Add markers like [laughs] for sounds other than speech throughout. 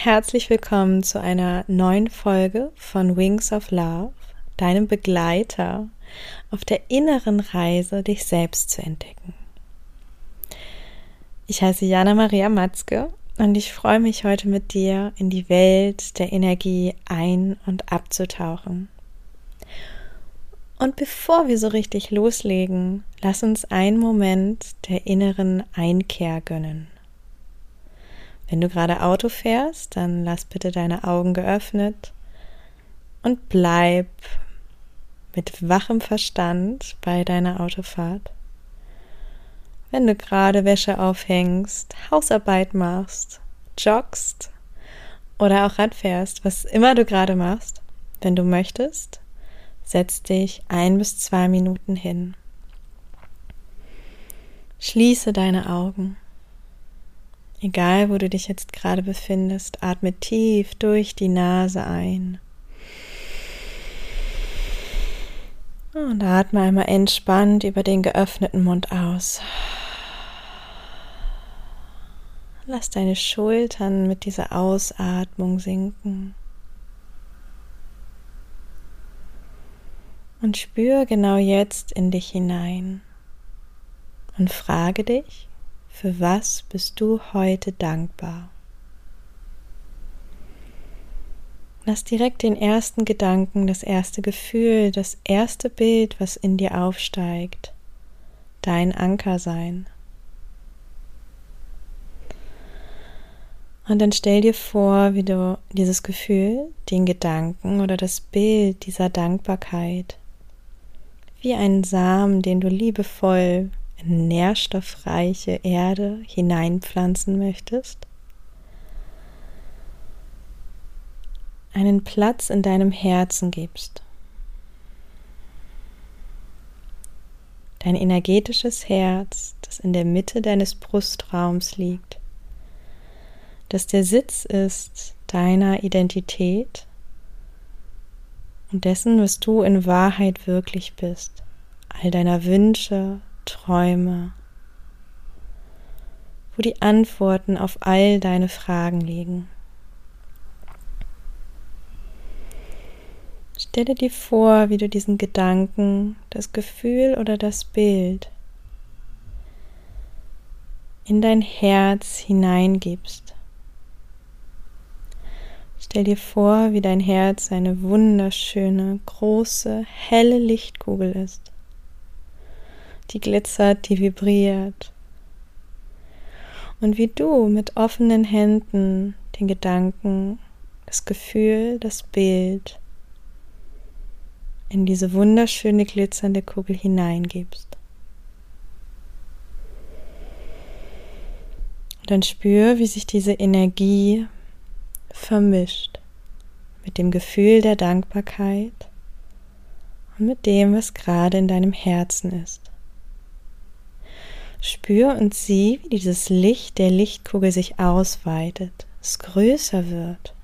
Herzlich willkommen zu einer neuen Folge von Wings of Love, deinem Begleiter auf der inneren Reise, dich selbst zu entdecken. Ich heiße Jana Maria Matzke und ich freue mich heute mit dir in die Welt der Energie ein- und abzutauchen. Und bevor wir so richtig loslegen, lass uns einen Moment der inneren Einkehr gönnen. Wenn du gerade Auto fährst, dann lass bitte deine Augen geöffnet und bleib mit wachem Verstand bei deiner Autofahrt. Wenn du gerade Wäsche aufhängst, Hausarbeit machst, joggst oder auch Rad fährst, was immer du gerade machst, wenn du möchtest, setz dich ein bis zwei Minuten hin. Schließe deine Augen. Egal, wo du dich jetzt gerade befindest, atme tief durch die Nase ein. Und atme einmal entspannt über den geöffneten Mund aus. Lass deine Schultern mit dieser Ausatmung sinken. Und spür genau jetzt in dich hinein. Und frage dich, für was bist du heute dankbar? Lass direkt den ersten Gedanken, das erste Gefühl, das erste Bild, was in dir aufsteigt, dein Anker sein. Und dann stell dir vor, wie du dieses Gefühl, den Gedanken oder das Bild dieser Dankbarkeit wie einen Samen, den du liebevoll nährstoffreiche Erde hineinpflanzen möchtest, einen Platz in deinem Herzen gibst. Dein energetisches Herz, das in der Mitte deines Brustraums liegt, das der Sitz ist deiner Identität und dessen, was du in Wahrheit wirklich bist, all deiner Wünsche, Träume, wo die Antworten auf all deine Fragen liegen. Stelle dir vor, wie du diesen Gedanken, das Gefühl oder das Bild in dein Herz hineingibst. Stell dir vor, wie dein Herz eine wunderschöne, große, helle Lichtkugel ist die glitzert, die vibriert. Und wie du mit offenen Händen den Gedanken, das Gefühl, das Bild in diese wunderschöne glitzernde Kugel hineingibst. Und dann spür, wie sich diese Energie vermischt mit dem Gefühl der Dankbarkeit und mit dem, was gerade in deinem Herzen ist. Spür und sieh, wie dieses Licht der Lichtkugel sich ausweitet, es größer wird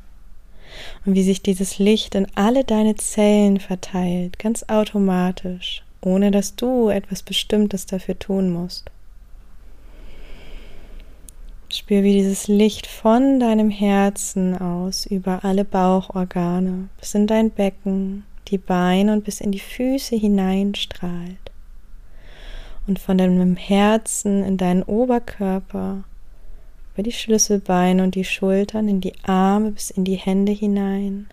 und wie sich dieses Licht in alle deine Zellen verteilt, ganz automatisch, ohne dass du etwas Bestimmtes dafür tun musst. Spür, wie dieses Licht von deinem Herzen aus über alle Bauchorgane bis in dein Becken, die Beine und bis in die Füße hineinstrahlt und von deinem Herzen in deinen Oberkörper, über die Schlüsselbeine und die Schultern, in die Arme bis in die Hände hinein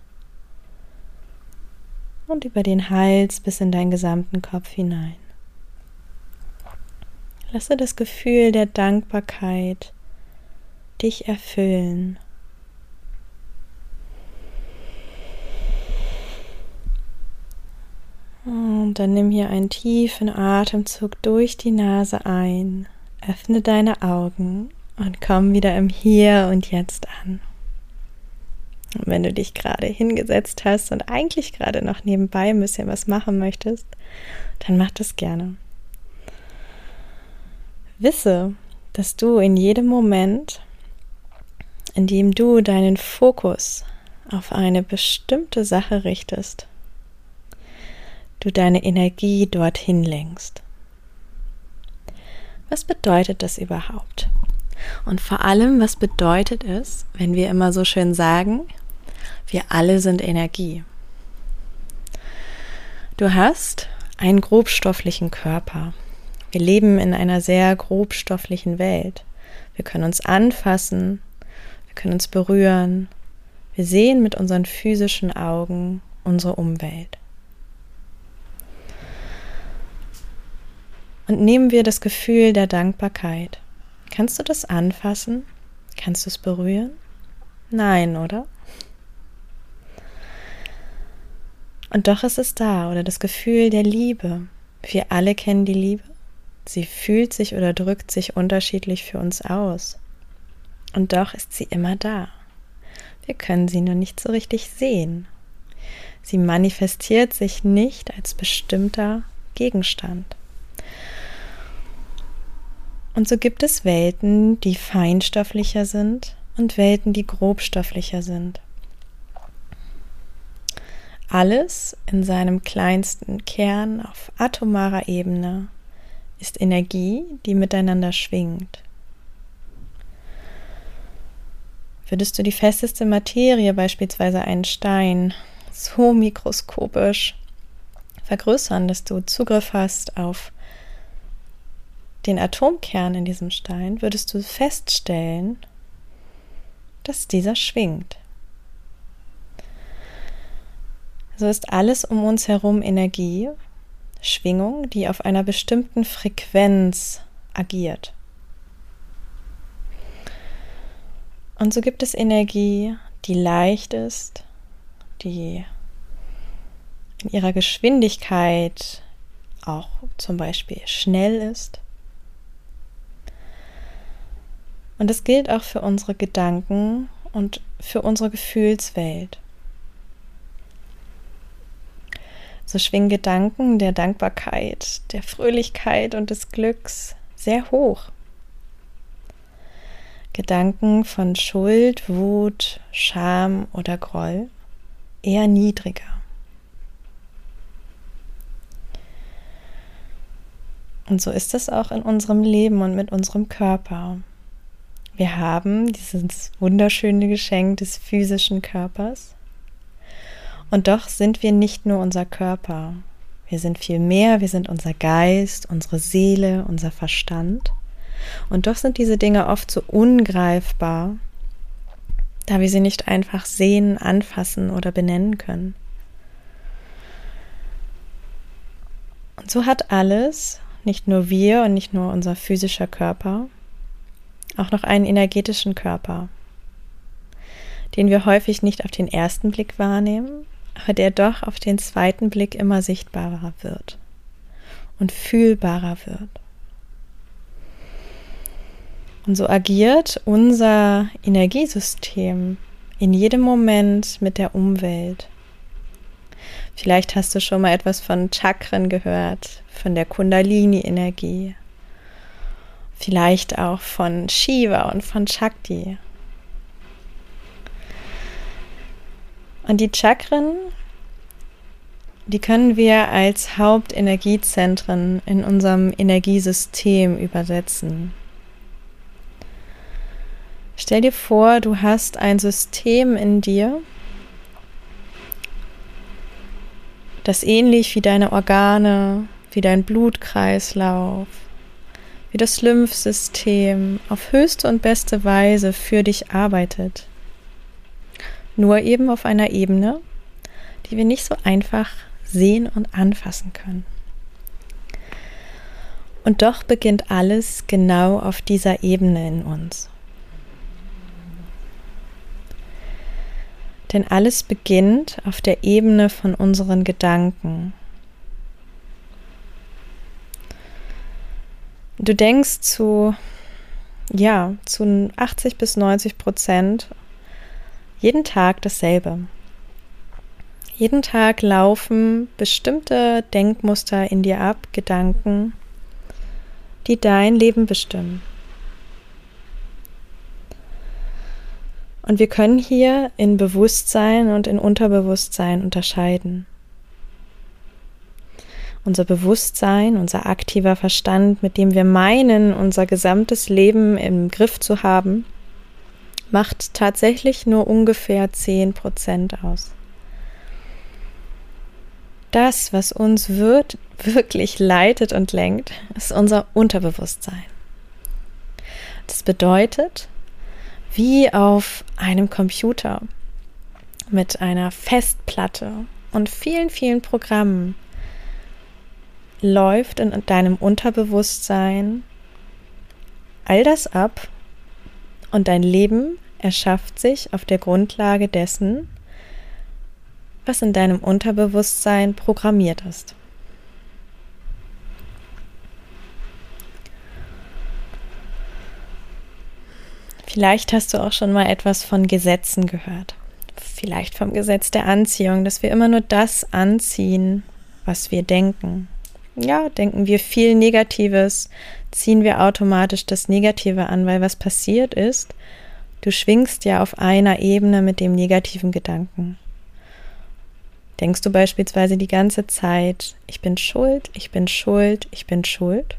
und über den Hals bis in deinen gesamten Kopf hinein. Lasse das Gefühl der Dankbarkeit dich erfüllen. Und dann nimm hier einen tiefen Atemzug durch die Nase ein, öffne deine Augen und komm wieder im Hier und Jetzt an. Und wenn du dich gerade hingesetzt hast und eigentlich gerade noch nebenbei ein bisschen was machen möchtest, dann mach das gerne. Wisse, dass du in jedem Moment, in dem du deinen Fokus auf eine bestimmte Sache richtest, du deine Energie dorthin lenkst. Was bedeutet das überhaupt? Und vor allem, was bedeutet es, wenn wir immer so schön sagen, wir alle sind Energie. Du hast einen grobstofflichen Körper. Wir leben in einer sehr grobstofflichen Welt. Wir können uns anfassen, wir können uns berühren, wir sehen mit unseren physischen Augen unsere Umwelt. Und nehmen wir das Gefühl der Dankbarkeit. Kannst du das anfassen? Kannst du es berühren? Nein, oder? Und doch ist es da, oder das Gefühl der Liebe. Wir alle kennen die Liebe. Sie fühlt sich oder drückt sich unterschiedlich für uns aus. Und doch ist sie immer da. Wir können sie nur nicht so richtig sehen. Sie manifestiert sich nicht als bestimmter Gegenstand. Und so gibt es Welten, die feinstofflicher sind und Welten, die grobstofflicher sind. Alles in seinem kleinsten Kern auf atomarer Ebene ist Energie, die miteinander schwingt. Würdest du die festeste Materie, beispielsweise einen Stein, so mikroskopisch vergrößern, dass du Zugriff hast auf den Atomkern in diesem Stein, würdest du feststellen, dass dieser schwingt. So ist alles um uns herum Energie, Schwingung, die auf einer bestimmten Frequenz agiert. Und so gibt es Energie, die leicht ist, die in ihrer Geschwindigkeit auch zum Beispiel schnell ist. Und das gilt auch für unsere Gedanken und für unsere Gefühlswelt. So schwingen Gedanken der Dankbarkeit, der Fröhlichkeit und des Glücks sehr hoch. Gedanken von Schuld, Wut, Scham oder Groll eher niedriger. Und so ist es auch in unserem Leben und mit unserem Körper. Wir haben dieses wunderschöne Geschenk des physischen Körpers. Und doch sind wir nicht nur unser Körper. Wir sind viel mehr, wir sind unser Geist, unsere Seele, unser Verstand. Und doch sind diese Dinge oft so ungreifbar, da wir sie nicht einfach sehen, anfassen oder benennen können. Und so hat alles, nicht nur wir und nicht nur unser physischer Körper, auch noch einen energetischen Körper, den wir häufig nicht auf den ersten Blick wahrnehmen, aber der doch auf den zweiten Blick immer sichtbarer wird und fühlbarer wird. Und so agiert unser Energiesystem in jedem Moment mit der Umwelt. Vielleicht hast du schon mal etwas von Chakren gehört, von der Kundalini-Energie. Vielleicht auch von Shiva und von Shakti. Und die Chakren, die können wir als Hauptenergiezentren in unserem Energiesystem übersetzen. Stell dir vor, du hast ein System in dir, das ähnlich wie deine Organe, wie dein Blutkreislauf, wie das Lymphsystem auf höchste und beste Weise für dich arbeitet. Nur eben auf einer Ebene, die wir nicht so einfach sehen und anfassen können. Und doch beginnt alles genau auf dieser Ebene in uns. Denn alles beginnt auf der Ebene von unseren Gedanken. Du denkst zu, ja, zu 80 bis 90 Prozent jeden Tag dasselbe. Jeden Tag laufen bestimmte Denkmuster in dir ab, Gedanken, die dein Leben bestimmen. Und wir können hier in Bewusstsein und in Unterbewusstsein unterscheiden. Unser Bewusstsein, unser aktiver Verstand, mit dem wir meinen, unser gesamtes Leben im Griff zu haben, macht tatsächlich nur ungefähr 10 Prozent aus. Das, was uns wird, wirklich leitet und lenkt, ist unser Unterbewusstsein. Das bedeutet, wie auf einem Computer mit einer Festplatte und vielen, vielen Programmen läuft in deinem Unterbewusstsein all das ab und dein Leben erschafft sich auf der Grundlage dessen, was in deinem Unterbewusstsein programmiert ist. Vielleicht hast du auch schon mal etwas von Gesetzen gehört. Vielleicht vom Gesetz der Anziehung, dass wir immer nur das anziehen, was wir denken. Ja, denken wir viel Negatives, ziehen wir automatisch das Negative an, weil was passiert ist, du schwingst ja auf einer Ebene mit dem negativen Gedanken. Denkst du beispielsweise die ganze Zeit, ich bin schuld, ich bin schuld, ich bin schuld,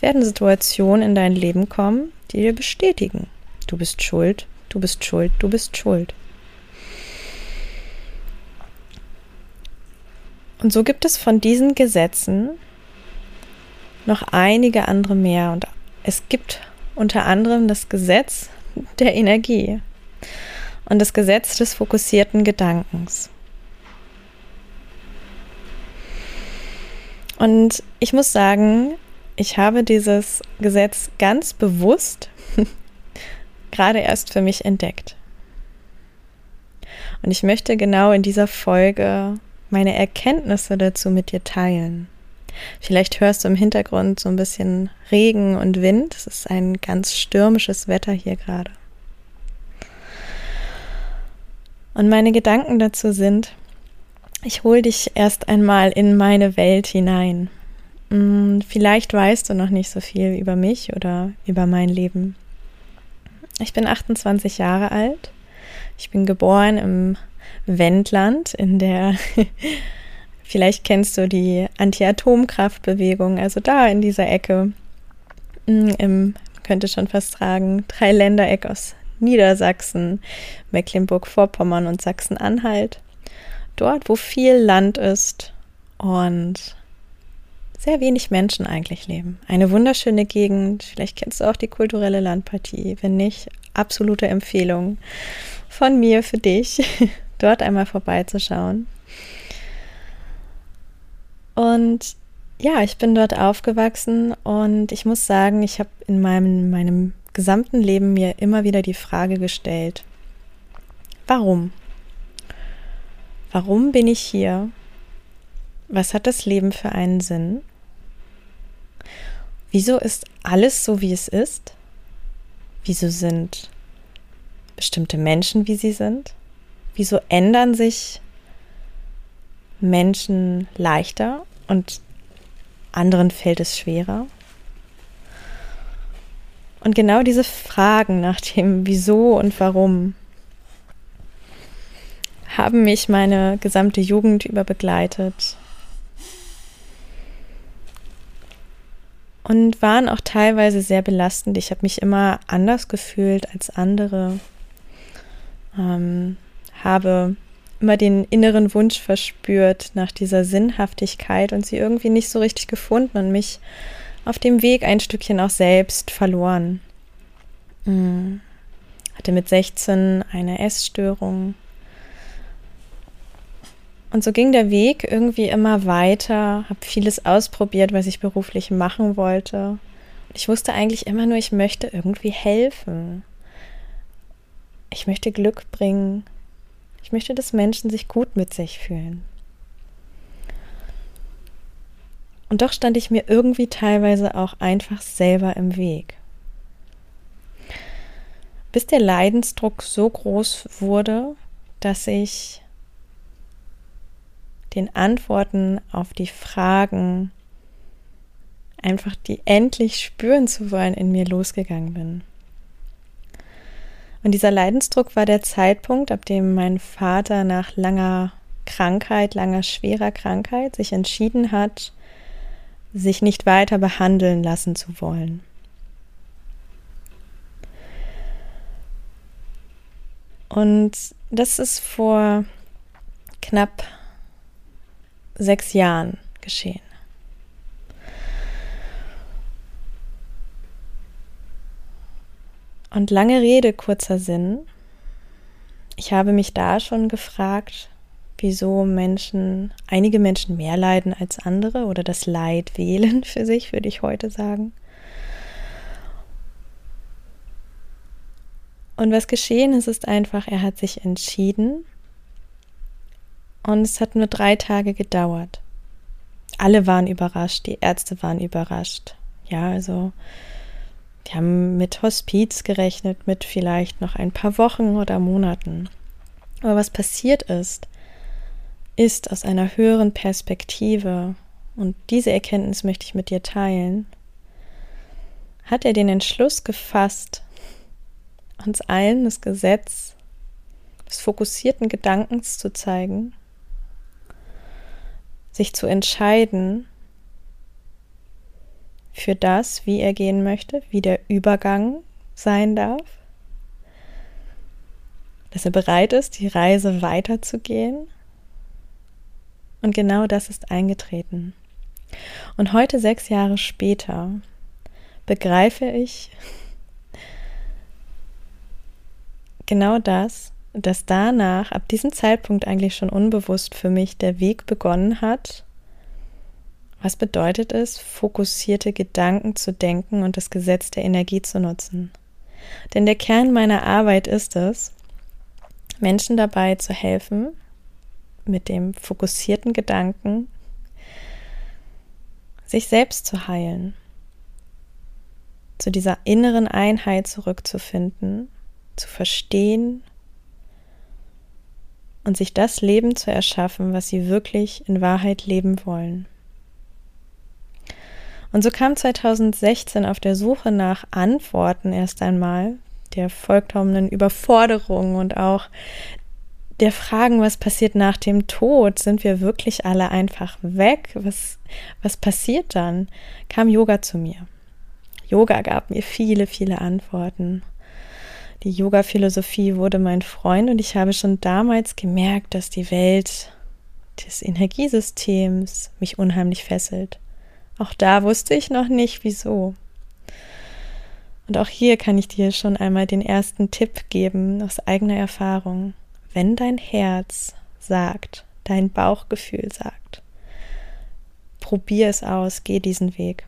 werden Situationen in dein Leben kommen, die dir bestätigen, du bist schuld, du bist schuld, du bist schuld. Und so gibt es von diesen Gesetzen noch einige andere mehr. Und es gibt unter anderem das Gesetz der Energie und das Gesetz des fokussierten Gedankens. Und ich muss sagen, ich habe dieses Gesetz ganz bewusst [laughs] gerade erst für mich entdeckt. Und ich möchte genau in dieser Folge meine Erkenntnisse dazu mit dir teilen. Vielleicht hörst du im Hintergrund so ein bisschen Regen und Wind. Es ist ein ganz stürmisches Wetter hier gerade. Und meine Gedanken dazu sind, ich hole dich erst einmal in meine Welt hinein. Hm, vielleicht weißt du noch nicht so viel über mich oder über mein Leben. Ich bin 28 Jahre alt. Ich bin geboren im Wendland, in der, [laughs] vielleicht kennst du die Anti-Atomkraftbewegung, also da in dieser Ecke, mm, im, könnte schon fast sagen, Dreiländereck aus Niedersachsen, Mecklenburg-Vorpommern und Sachsen-Anhalt. Dort, wo viel Land ist und sehr wenig Menschen eigentlich leben. Eine wunderschöne Gegend. Vielleicht kennst du auch die kulturelle Landpartie. Wenn nicht, absolute Empfehlung von mir für dich. [laughs] dort einmal vorbeizuschauen. Und ja, ich bin dort aufgewachsen und ich muss sagen, ich habe in meinem, meinem gesamten Leben mir immer wieder die Frage gestellt, warum? Warum bin ich hier? Was hat das Leben für einen Sinn? Wieso ist alles so, wie es ist? Wieso sind bestimmte Menschen, wie sie sind? Wieso ändern sich Menschen leichter und anderen fällt es schwerer? Und genau diese Fragen nach dem Wieso und Warum haben mich meine gesamte Jugend über begleitet und waren auch teilweise sehr belastend. Ich habe mich immer anders gefühlt als andere. Ähm, habe immer den inneren Wunsch verspürt nach dieser Sinnhaftigkeit und sie irgendwie nicht so richtig gefunden und mich auf dem Weg ein Stückchen auch selbst verloren. Hm. Hatte mit 16 eine Essstörung. Und so ging der Weg irgendwie immer weiter, habe vieles ausprobiert, was ich beruflich machen wollte. Und ich wusste eigentlich immer nur, ich möchte irgendwie helfen. Ich möchte Glück bringen, ich möchte, dass Menschen sich gut mit sich fühlen. Und doch stand ich mir irgendwie teilweise auch einfach selber im Weg. Bis der Leidensdruck so groß wurde, dass ich den Antworten auf die Fragen einfach die endlich spüren zu wollen in mir losgegangen bin. Und dieser Leidensdruck war der Zeitpunkt, ab dem mein Vater nach langer Krankheit, langer, schwerer Krankheit, sich entschieden hat, sich nicht weiter behandeln lassen zu wollen. Und das ist vor knapp sechs Jahren geschehen. Und lange Rede, kurzer Sinn. Ich habe mich da schon gefragt, wieso Menschen, einige Menschen mehr leiden als andere oder das Leid [laughs] wählen für sich, würde ich heute sagen. Und was geschehen ist, ist einfach, er hat sich entschieden und es hat nur drei Tage gedauert. Alle waren überrascht, die Ärzte waren überrascht. Ja, also die haben mit Hospiz gerechnet, mit vielleicht noch ein paar Wochen oder Monaten. Aber was passiert ist, ist aus einer höheren Perspektive, und diese Erkenntnis möchte ich mit dir teilen, hat er den Entschluss gefasst, uns allen das Gesetz des fokussierten Gedankens zu zeigen, sich zu entscheiden für das, wie er gehen möchte, wie der Übergang sein darf, dass er bereit ist, die Reise weiterzugehen und genau das ist eingetreten. Und heute, sechs Jahre später, begreife ich genau das, dass danach, ab diesem Zeitpunkt eigentlich schon unbewusst für mich der Weg begonnen hat. Was bedeutet es, fokussierte Gedanken zu denken und das Gesetz der Energie zu nutzen? Denn der Kern meiner Arbeit ist es, Menschen dabei zu helfen, mit dem fokussierten Gedanken sich selbst zu heilen, zu dieser inneren Einheit zurückzufinden, zu verstehen und sich das Leben zu erschaffen, was sie wirklich in Wahrheit leben wollen. Und so kam 2016 auf der Suche nach Antworten erst einmal der vollkommenen Überforderung und auch der Fragen, was passiert nach dem Tod? Sind wir wirklich alle einfach weg? Was, was passiert dann? Kam Yoga zu mir. Yoga gab mir viele, viele Antworten. Die Yoga-Philosophie wurde mein Freund und ich habe schon damals gemerkt, dass die Welt des Energiesystems mich unheimlich fesselt. Auch da wusste ich noch nicht, wieso. Und auch hier kann ich dir schon einmal den ersten Tipp geben aus eigener Erfahrung wenn dein Herz sagt, dein Bauchgefühl sagt, probier es aus, geh diesen Weg.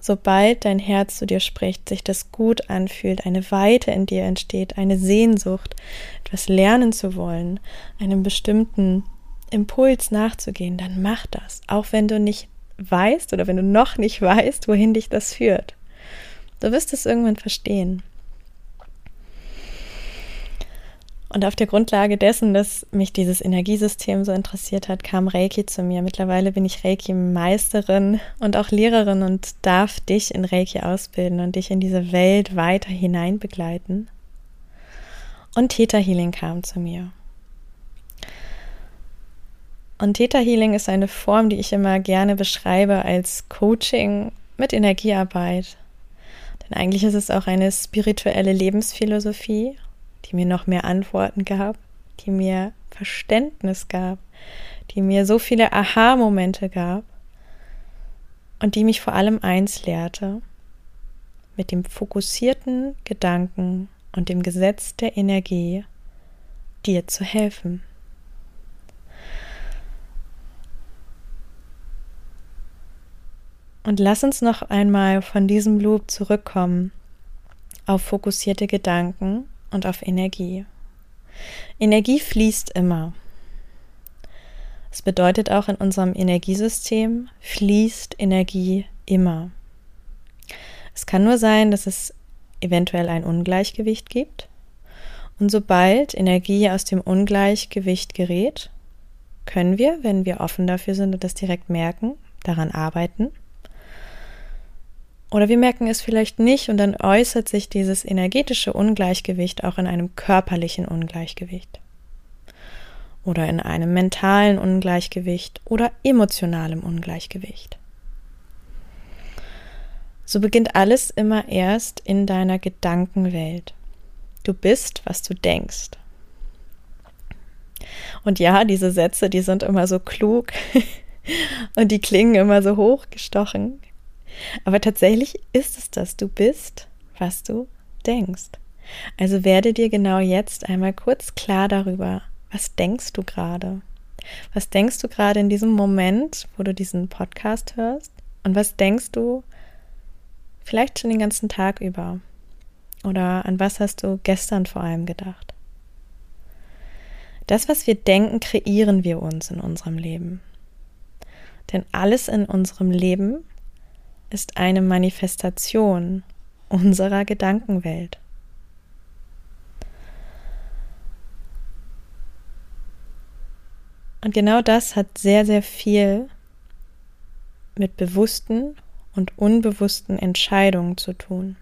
Sobald dein Herz zu dir spricht, sich das gut anfühlt, eine Weite in dir entsteht, eine Sehnsucht, etwas lernen zu wollen, einem bestimmten Impuls nachzugehen, dann mach das, auch wenn du nicht weißt oder wenn du noch nicht weißt, wohin dich das führt. Du wirst es irgendwann verstehen. Und auf der Grundlage dessen, dass mich dieses Energiesystem so interessiert hat, kam Reiki zu mir. Mittlerweile bin ich Reiki-Meisterin und auch Lehrerin und darf dich in Reiki ausbilden und dich in diese Welt weiter hinein begleiten. Und Theta Healing kam zu mir. Und Theta Healing ist eine Form, die ich immer gerne beschreibe als Coaching mit Energiearbeit. Denn eigentlich ist es auch eine spirituelle Lebensphilosophie die mir noch mehr Antworten gab, die mir Verständnis gab, die mir so viele Aha-Momente gab und die mich vor allem eins lehrte, mit dem fokussierten Gedanken und dem Gesetz der Energie dir zu helfen. Und lass uns noch einmal von diesem Loop zurückkommen auf fokussierte Gedanken und auf Energie. Energie fließt immer. Es bedeutet auch in unserem Energiesystem fließt Energie immer. Es kann nur sein, dass es eventuell ein Ungleichgewicht gibt. Und sobald Energie aus dem Ungleichgewicht gerät, können wir, wenn wir offen dafür sind und das direkt merken, daran arbeiten oder wir merken es vielleicht nicht und dann äußert sich dieses energetische Ungleichgewicht auch in einem körperlichen Ungleichgewicht. oder in einem mentalen Ungleichgewicht oder emotionalem Ungleichgewicht. So beginnt alles immer erst in deiner Gedankenwelt. Du bist, was du denkst. Und ja, diese Sätze, die sind immer so klug [laughs] und die klingen immer so hochgestochen. Aber tatsächlich ist es das. Du bist, was du denkst. Also werde dir genau jetzt einmal kurz klar darüber, was denkst du gerade? Was denkst du gerade in diesem Moment, wo du diesen Podcast hörst? Und was denkst du vielleicht schon den ganzen Tag über? Oder an was hast du gestern vor allem gedacht? Das, was wir denken, kreieren wir uns in unserem Leben. Denn alles in unserem Leben ist eine Manifestation unserer Gedankenwelt. Und genau das hat sehr, sehr viel mit bewussten und unbewussten Entscheidungen zu tun.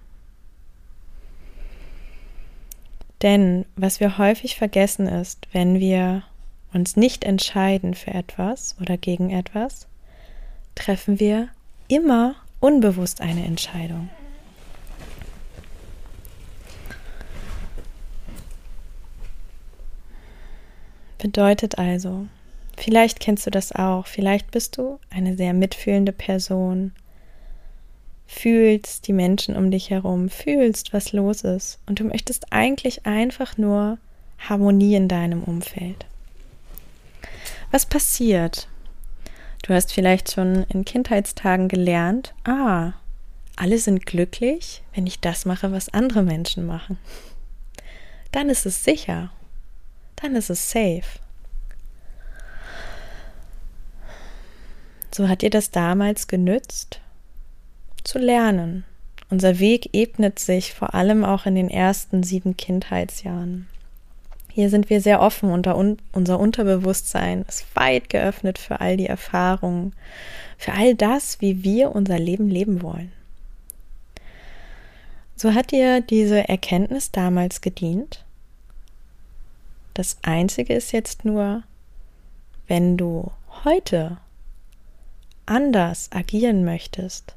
Denn was wir häufig vergessen ist, wenn wir uns nicht entscheiden für etwas oder gegen etwas, treffen wir immer unbewusst eine Entscheidung. Bedeutet also, Vielleicht kennst du das auch. Vielleicht bist du eine sehr mitfühlende Person. Fühlst die Menschen um dich herum, fühlst, was los ist. Und du möchtest eigentlich einfach nur Harmonie in deinem Umfeld. Was passiert? Du hast vielleicht schon in Kindheitstagen gelernt, ah, alle sind glücklich, wenn ich das mache, was andere Menschen machen. Dann ist es sicher. Dann ist es safe. So hat dir das damals genützt, zu lernen. Unser Weg ebnet sich vor allem auch in den ersten sieben Kindheitsjahren. Hier sind wir sehr offen und unser Unterbewusstsein ist weit geöffnet für all die Erfahrungen, für all das, wie wir unser Leben leben wollen. So hat dir diese Erkenntnis damals gedient. Das Einzige ist jetzt nur, wenn du heute anders agieren möchtest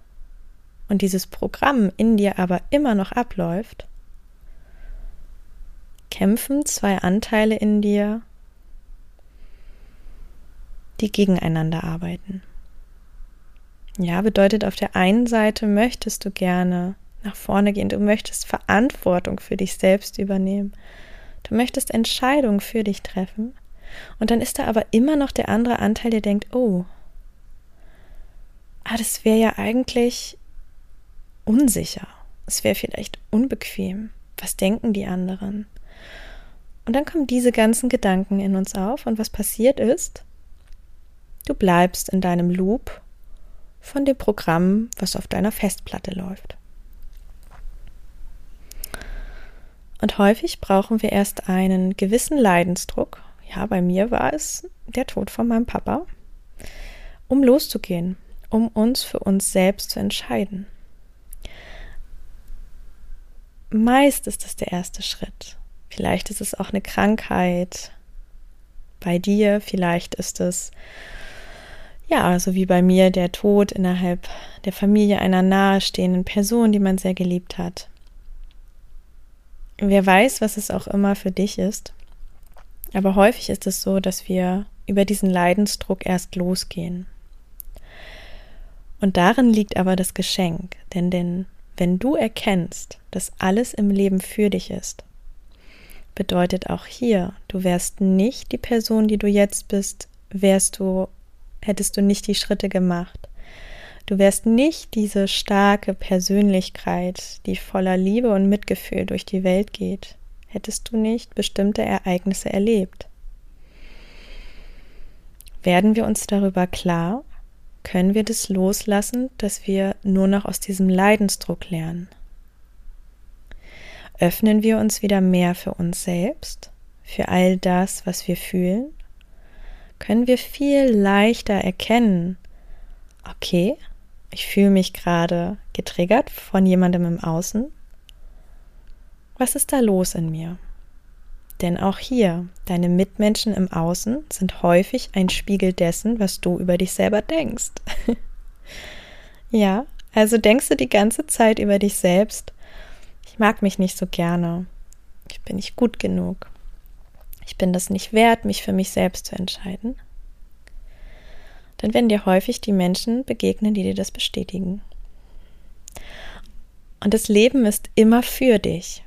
und dieses Programm in dir aber immer noch abläuft, kämpfen zwei Anteile in dir, die gegeneinander arbeiten. Ja, bedeutet auf der einen Seite möchtest du gerne nach vorne gehen, du möchtest Verantwortung für dich selbst übernehmen, du möchtest Entscheidungen für dich treffen, und dann ist da aber immer noch der andere Anteil, der denkt, oh, ah, das wäre ja eigentlich unsicher. Es wäre vielleicht unbequem. Was denken die anderen? Und dann kommen diese ganzen Gedanken in uns auf und was passiert ist, du bleibst in deinem Loop von dem Programm, was auf deiner Festplatte läuft. Und häufig brauchen wir erst einen gewissen Leidensdruck. Ja, bei mir war es der Tod von meinem Papa, um loszugehen, um uns für uns selbst zu entscheiden. Meist ist es der erste Schritt. Vielleicht ist es auch eine Krankheit bei dir, vielleicht ist es ja, so wie bei mir der Tod innerhalb der Familie einer nahestehenden Person, die man sehr geliebt hat. Wer weiß, was es auch immer für dich ist. Aber häufig ist es so, dass wir über diesen Leidensdruck erst losgehen. Und darin liegt aber das Geschenk, denn, denn wenn du erkennst, dass alles im Leben für dich ist, bedeutet auch hier, du wärst nicht die Person, die du jetzt bist, wärst du, hättest du nicht die Schritte gemacht. Du wärst nicht diese starke Persönlichkeit, die voller Liebe und Mitgefühl durch die Welt geht, hättest du nicht bestimmte Ereignisse erlebt. Werden wir uns darüber klar, können wir das loslassen, dass wir nur noch aus diesem Leidensdruck lernen? Öffnen wir uns wieder mehr für uns selbst, für all das, was wir fühlen? Können wir viel leichter erkennen, okay, ich fühle mich gerade getriggert von jemandem im Außen. Was ist da los in mir? Denn auch hier, deine Mitmenschen im Außen sind häufig ein Spiegel dessen, was du über dich selber denkst. [laughs] ja, also denkst du die ganze Zeit über dich selbst, ich mag mich nicht so gerne, ich bin nicht gut genug, ich bin das nicht wert, mich für mich selbst zu entscheiden, dann werden dir häufig die Menschen begegnen, die dir das bestätigen. Und das Leben ist immer für dich.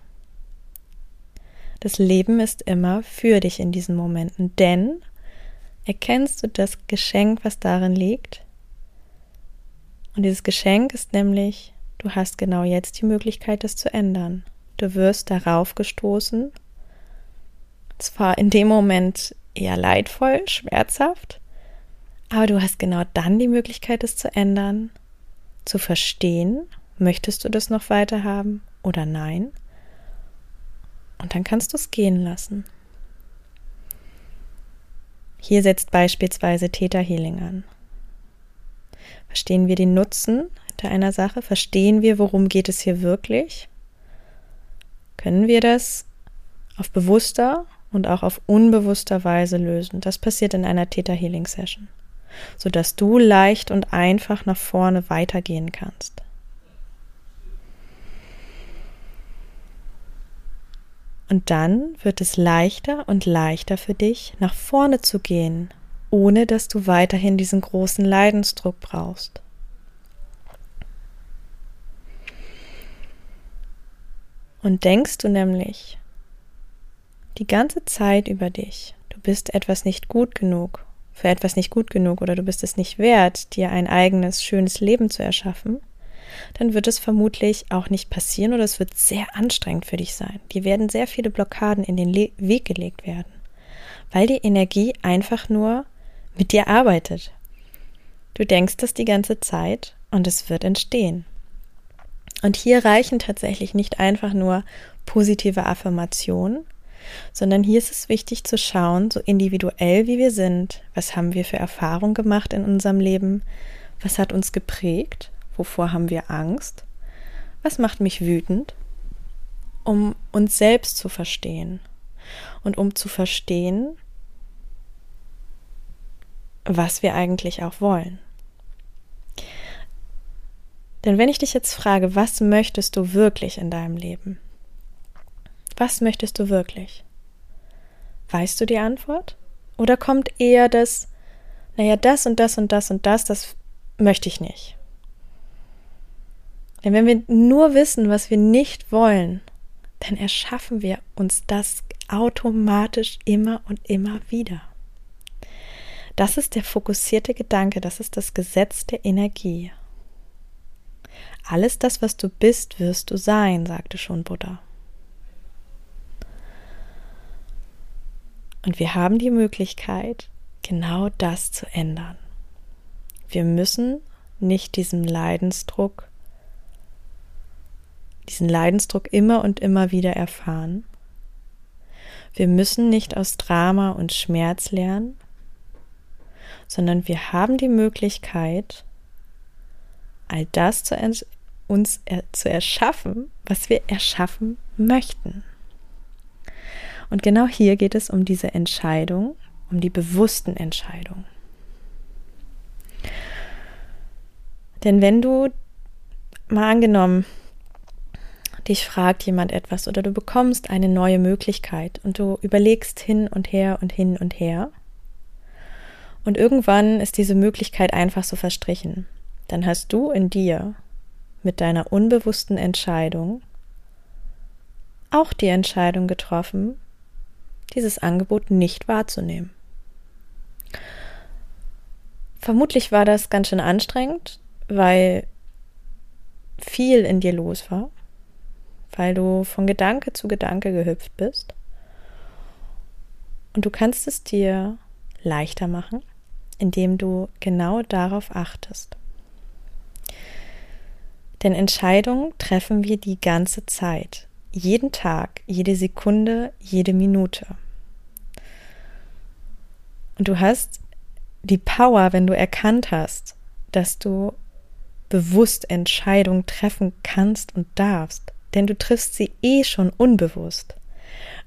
Das Leben ist immer für dich in diesen Momenten, denn erkennst du das Geschenk, was darin liegt? Und dieses Geschenk ist nämlich, du hast genau jetzt die Möglichkeit, das zu ändern. Du wirst darauf gestoßen, zwar in dem Moment eher leidvoll, schmerzhaft, aber du hast genau dann die Möglichkeit, es zu ändern, zu verstehen, möchtest du das noch weiter haben oder nein? Und dann kannst du es gehen lassen. Hier setzt beispielsweise Theta Healing an. Verstehen wir den Nutzen hinter einer Sache? Verstehen wir, worum geht es hier wirklich? Können wir das auf bewusster und auch auf unbewusster Weise lösen? Das passiert in einer Theta Healing Session, sodass du leicht und einfach nach vorne weitergehen kannst. Und dann wird es leichter und leichter für dich, nach vorne zu gehen, ohne dass du weiterhin diesen großen Leidensdruck brauchst. Und denkst du nämlich die ganze Zeit über dich, du bist etwas nicht gut genug, für etwas nicht gut genug oder du bist es nicht wert, dir ein eigenes, schönes Leben zu erschaffen, dann wird es vermutlich auch nicht passieren oder es wird sehr anstrengend für dich sein. Dir werden sehr viele Blockaden in den Le Weg gelegt werden, weil die Energie einfach nur mit dir arbeitet. Du denkst das die ganze Zeit und es wird entstehen. Und hier reichen tatsächlich nicht einfach nur positive Affirmationen, sondern hier ist es wichtig zu schauen, so individuell wie wir sind, was haben wir für Erfahrungen gemacht in unserem Leben, was hat uns geprägt Wovor haben wir Angst? Was macht mich wütend? Um uns selbst zu verstehen und um zu verstehen, was wir eigentlich auch wollen. Denn wenn ich dich jetzt frage, was möchtest du wirklich in deinem Leben? Was möchtest du wirklich? Weißt du die Antwort? Oder kommt eher das, naja, das und das und das und das, das möchte ich nicht. Denn wenn wir nur wissen, was wir nicht wollen, dann erschaffen wir uns das automatisch immer und immer wieder. Das ist der fokussierte Gedanke, das ist das Gesetz der Energie. Alles das, was du bist, wirst du sein, sagte schon Buddha. Und wir haben die Möglichkeit, genau das zu ändern. Wir müssen nicht diesem Leidensdruck diesen Leidensdruck immer und immer wieder erfahren. Wir müssen nicht aus Drama und Schmerz lernen, sondern wir haben die Möglichkeit, all das zu uns er zu erschaffen, was wir erschaffen möchten. Und genau hier geht es um diese Entscheidung, um die bewussten Entscheidungen. Denn wenn du mal angenommen, dich fragt jemand etwas oder du bekommst eine neue Möglichkeit und du überlegst hin und her und hin und her. Und irgendwann ist diese Möglichkeit einfach so verstrichen. Dann hast du in dir mit deiner unbewussten Entscheidung auch die Entscheidung getroffen, dieses Angebot nicht wahrzunehmen. Vermutlich war das ganz schön anstrengend, weil viel in dir los war weil du von Gedanke zu Gedanke gehüpft bist. Und du kannst es dir leichter machen, indem du genau darauf achtest. Denn Entscheidungen treffen wir die ganze Zeit, jeden Tag, jede Sekunde, jede Minute. Und du hast die Power, wenn du erkannt hast, dass du bewusst Entscheidungen treffen kannst und darfst, denn du triffst sie eh schon unbewusst.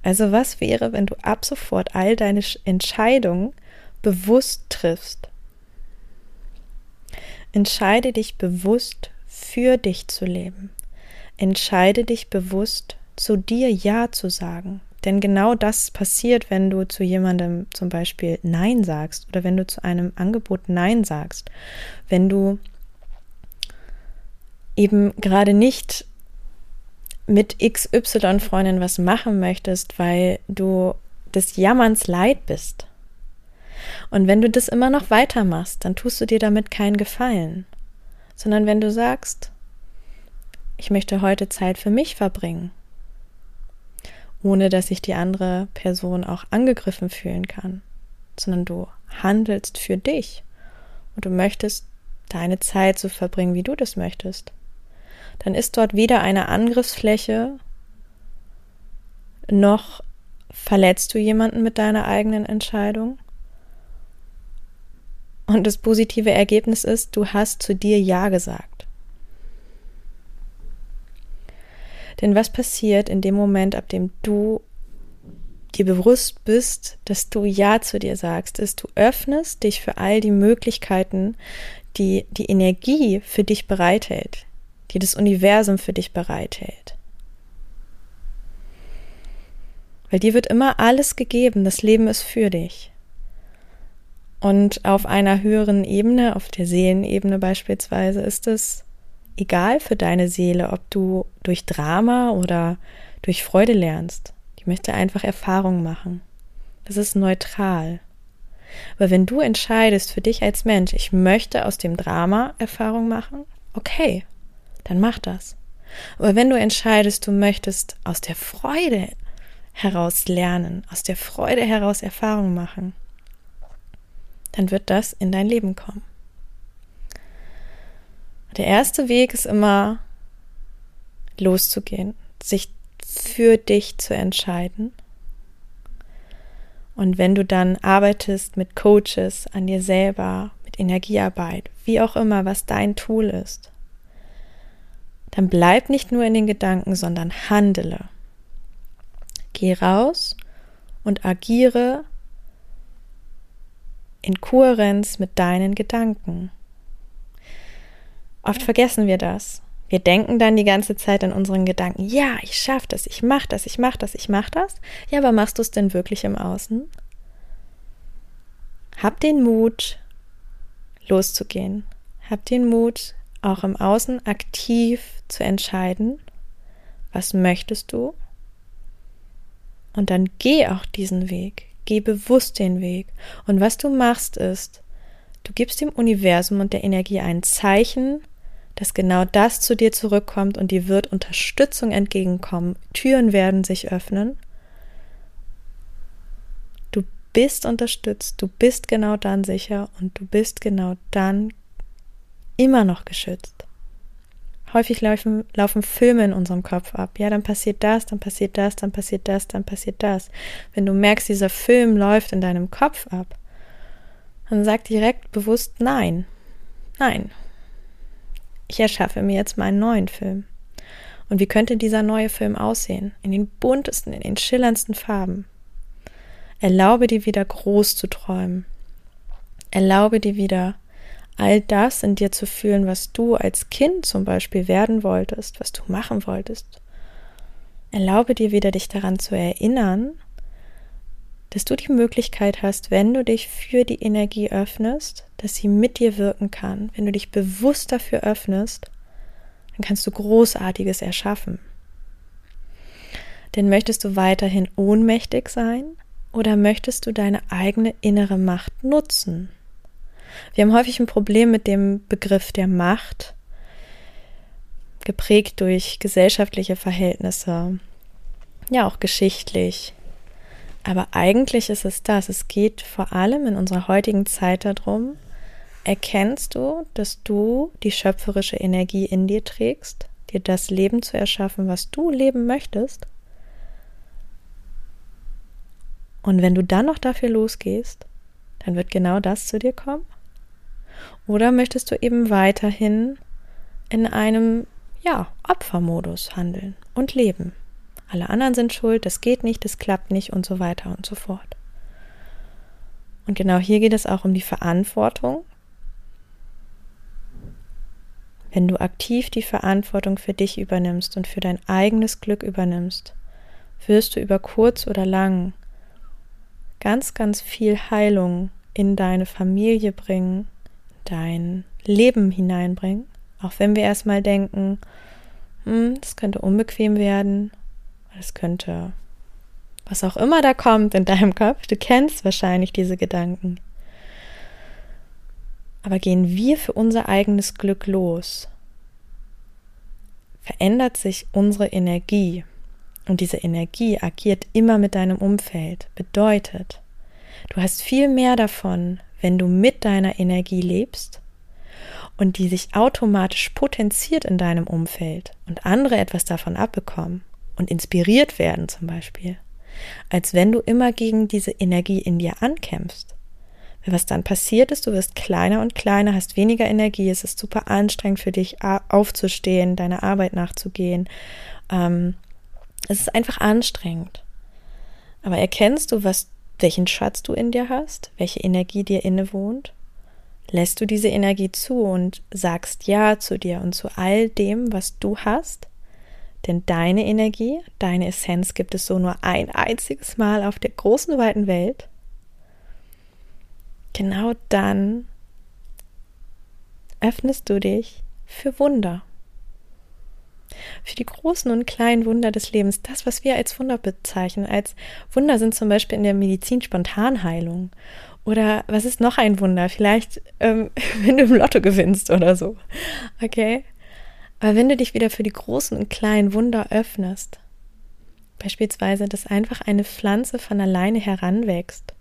Also was wäre, wenn du ab sofort all deine Entscheidungen bewusst triffst? Entscheide dich bewusst für dich zu leben. Entscheide dich bewusst zu dir Ja zu sagen. Denn genau das passiert, wenn du zu jemandem zum Beispiel Nein sagst oder wenn du zu einem Angebot Nein sagst. Wenn du eben gerade nicht mit XY-Freundin was machen möchtest, weil du des Jammerns leid bist. Und wenn du das immer noch weitermachst, dann tust du dir damit keinen Gefallen, sondern wenn du sagst, ich möchte heute Zeit für mich verbringen, ohne dass sich die andere Person auch angegriffen fühlen kann, sondern du handelst für dich und du möchtest deine Zeit so verbringen, wie du das möchtest dann ist dort weder eine Angriffsfläche, noch verletzt du jemanden mit deiner eigenen Entscheidung. Und das positive Ergebnis ist, du hast zu dir Ja gesagt. Denn was passiert in dem Moment, ab dem du dir bewusst bist, dass du Ja zu dir sagst, ist, du öffnest dich für all die Möglichkeiten, die die Energie für dich bereithält, die das Universum für dich bereithält. Weil dir wird immer alles gegeben, das Leben ist für dich. Und auf einer höheren Ebene, auf der Seelenebene beispielsweise, ist es egal für deine Seele, ob du durch Drama oder durch Freude lernst. Die möchte einfach Erfahrungen machen. Das ist neutral. Aber wenn du entscheidest für dich als Mensch, ich möchte aus dem Drama Erfahrung machen, okay, dann mach das. Aber wenn du entscheidest, du möchtest aus der Freude heraus lernen, aus der Freude heraus Erfahrung machen, dann wird das in dein Leben kommen. Der erste Weg ist immer loszugehen, sich für dich zu entscheiden. Und wenn du dann arbeitest mit Coaches an dir selber, mit Energiearbeit, wie auch immer, was dein Tool ist, dann bleib nicht nur in den Gedanken, sondern handele. Geh raus und agiere in Kohärenz mit deinen Gedanken. Oft vergessen wir das. Wir denken dann die ganze Zeit an unseren Gedanken, ja, ich schaffe das, ich mache das, ich mache das, ich mache das. Ja, aber machst du es denn wirklich im Außen? Hab den Mut, loszugehen. Hab den Mut, auch im Außen aktiv zu entscheiden, was möchtest du? Und dann geh auch diesen Weg, geh bewusst den Weg. Und was du machst ist, du gibst dem Universum und der Energie ein Zeichen, dass genau das zu dir zurückkommt und dir wird Unterstützung entgegenkommen. Türen werden sich öffnen. Du bist unterstützt, du bist genau dann sicher und du bist genau dann immer noch geschützt. Häufig laufen, laufen Filme in unserem Kopf ab. Ja, dann passiert das, dann passiert das, dann passiert das, dann passiert das. Wenn du merkst, dieser Film läuft in deinem Kopf ab, dann sag direkt bewusst Nein. Nein. Ich erschaffe mir jetzt meinen neuen Film. Und wie könnte dieser neue Film aussehen? In den buntesten, in den schillerndsten Farben. Erlaube dir wieder groß zu träumen. Erlaube dir wieder all das in dir zu fühlen, was du als Kind zum Beispiel werden wolltest, was du machen wolltest. Erlaube dir wieder, dich daran zu erinnern, dass du die Möglichkeit hast, wenn du dich für die Energie öffnest, dass sie mit dir wirken kann. Wenn du dich bewusst dafür öffnest, dann kannst du Großartiges erschaffen. Denn möchtest du weiterhin ohnmächtig sein oder möchtest du deine eigene innere Macht nutzen? Wir haben häufig ein Problem mit dem Begriff der Macht, geprägt durch gesellschaftliche Verhältnisse, ja auch geschichtlich. Aber eigentlich ist es das. Es geht vor allem in unserer heutigen Zeit darum, erkennst du, dass du die schöpferische Energie in dir trägst, dir das Leben zu erschaffen, was du leben möchtest. Und wenn du dann noch dafür losgehst, dann wird genau das zu dir kommen. Oder möchtest du eben weiterhin in einem, ja, Opfermodus handeln und leben? alle anderen sind schuld, das geht nicht, das klappt nicht und so weiter und so fort. Und genau hier geht es auch um die Verantwortung. Wenn du aktiv die Verantwortung für dich übernimmst und für dein eigenes Glück übernimmst, wirst du über kurz oder lang ganz, ganz viel Heilung in deine Familie bringen, dein Leben hineinbringen. Auch wenn wir erstmal denken, hm, das könnte unbequem werden, das könnte was auch immer da kommt in deinem Kopf, du kennst wahrscheinlich diese Gedanken. Aber gehen wir für unser eigenes Glück los, verändert sich unsere Energie. Und diese Energie agiert immer mit deinem Umfeld. Bedeutet, du hast viel mehr davon, wenn du mit deiner Energie lebst und die sich automatisch potenziert in deinem Umfeld und andere etwas davon abbekommen und inspiriert werden zum Beispiel, als wenn du immer gegen diese Energie in dir ankämpfst. Was dann passiert ist, du wirst kleiner und kleiner, hast weniger Energie, es ist super anstrengend für dich aufzustehen, deiner Arbeit nachzugehen. Ähm, es ist einfach anstrengend. Aber erkennst du, was, welchen Schatz du in dir hast, welche Energie dir innewohnt? Lässt du diese Energie zu und sagst Ja zu dir und zu all dem, was du hast? Denn deine Energie, deine Essenz gibt es so nur ein einziges Mal auf der großen, weiten Welt. Genau dann öffnest du dich für Wunder. Für die großen und kleinen Wunder des Lebens, das, was wir als Wunder bezeichnen. Als Wunder sind zum Beispiel in der Medizin Spontanheilung. Oder was ist noch ein Wunder? Vielleicht, ähm, [laughs] wenn du im Lotto gewinnst oder so. Okay? Aber wenn du dich wieder für die großen und kleinen Wunder öffnest, beispielsweise, dass einfach eine Pflanze von alleine heranwächst,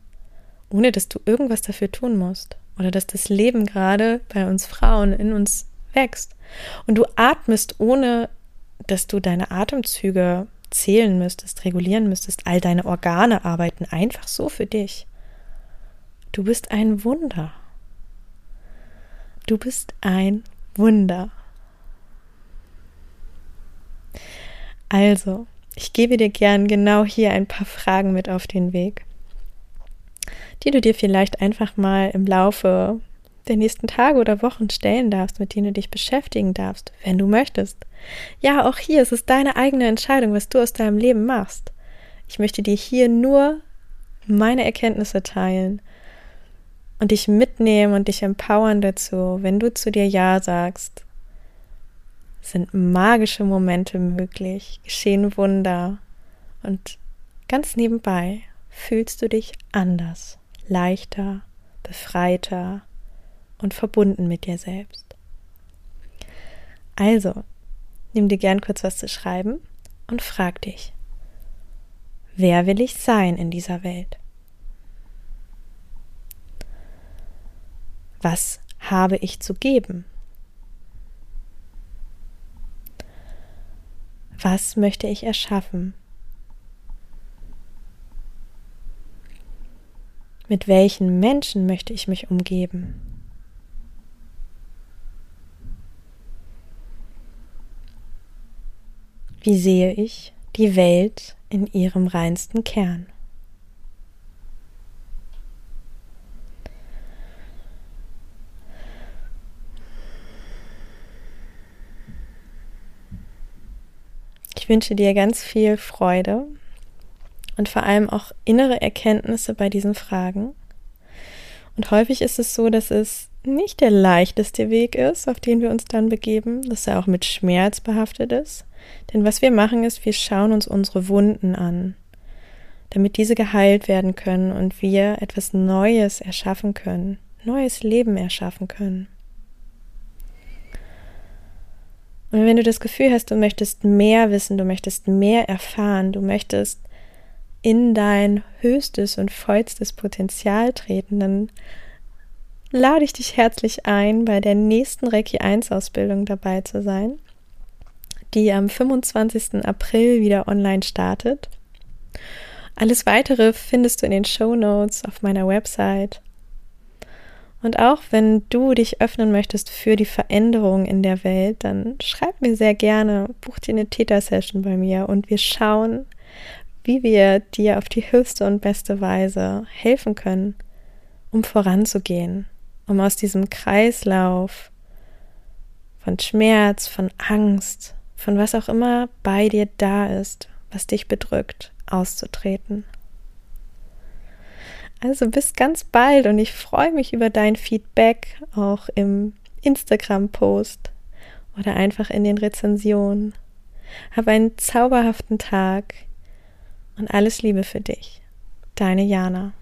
ohne dass du irgendwas dafür tun musst, oder dass das Leben gerade bei uns Frauen in uns wächst, und du atmest, ohne dass du deine Atemzüge zählen müsstest, regulieren müsstest, all deine Organe arbeiten einfach so für dich. Du bist ein Wunder. Du bist ein Wunder. Also, ich gebe dir gern genau hier ein paar Fragen mit auf den Weg, die du dir vielleicht einfach mal im Laufe der nächsten Tage oder Wochen stellen darfst, mit denen du dich beschäftigen darfst, wenn du möchtest. Ja, auch hier ist es deine eigene Entscheidung, was du aus deinem Leben machst. Ich möchte dir hier nur meine Erkenntnisse teilen und dich mitnehmen und dich empowern dazu, wenn du zu dir Ja sagst sind magische Momente möglich, geschehen Wunder und ganz nebenbei fühlst du dich anders, leichter, befreiter und verbunden mit dir selbst. Also, nimm dir gern kurz was zu schreiben und frag dich, wer will ich sein in dieser Welt? Was habe ich zu geben? Was möchte ich erschaffen? Mit welchen Menschen möchte ich mich umgeben? Wie sehe ich die Welt in ihrem reinsten Kern? Ich wünsche dir ganz viel Freude und vor allem auch innere Erkenntnisse bei diesen Fragen. Und häufig ist es so, dass es nicht der leichteste Weg ist, auf den wir uns dann begeben, dass er auch mit Schmerz behaftet ist. Denn was wir machen ist, wir schauen uns unsere Wunden an, damit diese geheilt werden können und wir etwas Neues erschaffen können, neues Leben erschaffen können. Und wenn du das Gefühl hast, du möchtest mehr wissen, du möchtest mehr erfahren, du möchtest in dein höchstes und vollstes Potenzial treten, dann lade ich dich herzlich ein, bei der nächsten Reiki 1 Ausbildung dabei zu sein, die am 25. April wieder online startet. Alles weitere findest du in den Show Notes auf meiner Website. Und auch wenn du dich öffnen möchtest für die Veränderung in der Welt, dann schreib mir sehr gerne, buch dir eine Theta-Session bei mir und wir schauen, wie wir dir auf die höchste und beste Weise helfen können, um voranzugehen, um aus diesem Kreislauf von Schmerz, von Angst, von was auch immer bei dir da ist, was dich bedrückt, auszutreten. Also bis ganz bald und ich freue mich über dein Feedback auch im Instagram-Post oder einfach in den Rezensionen. Hab einen zauberhaften Tag und alles Liebe für dich. Deine Jana.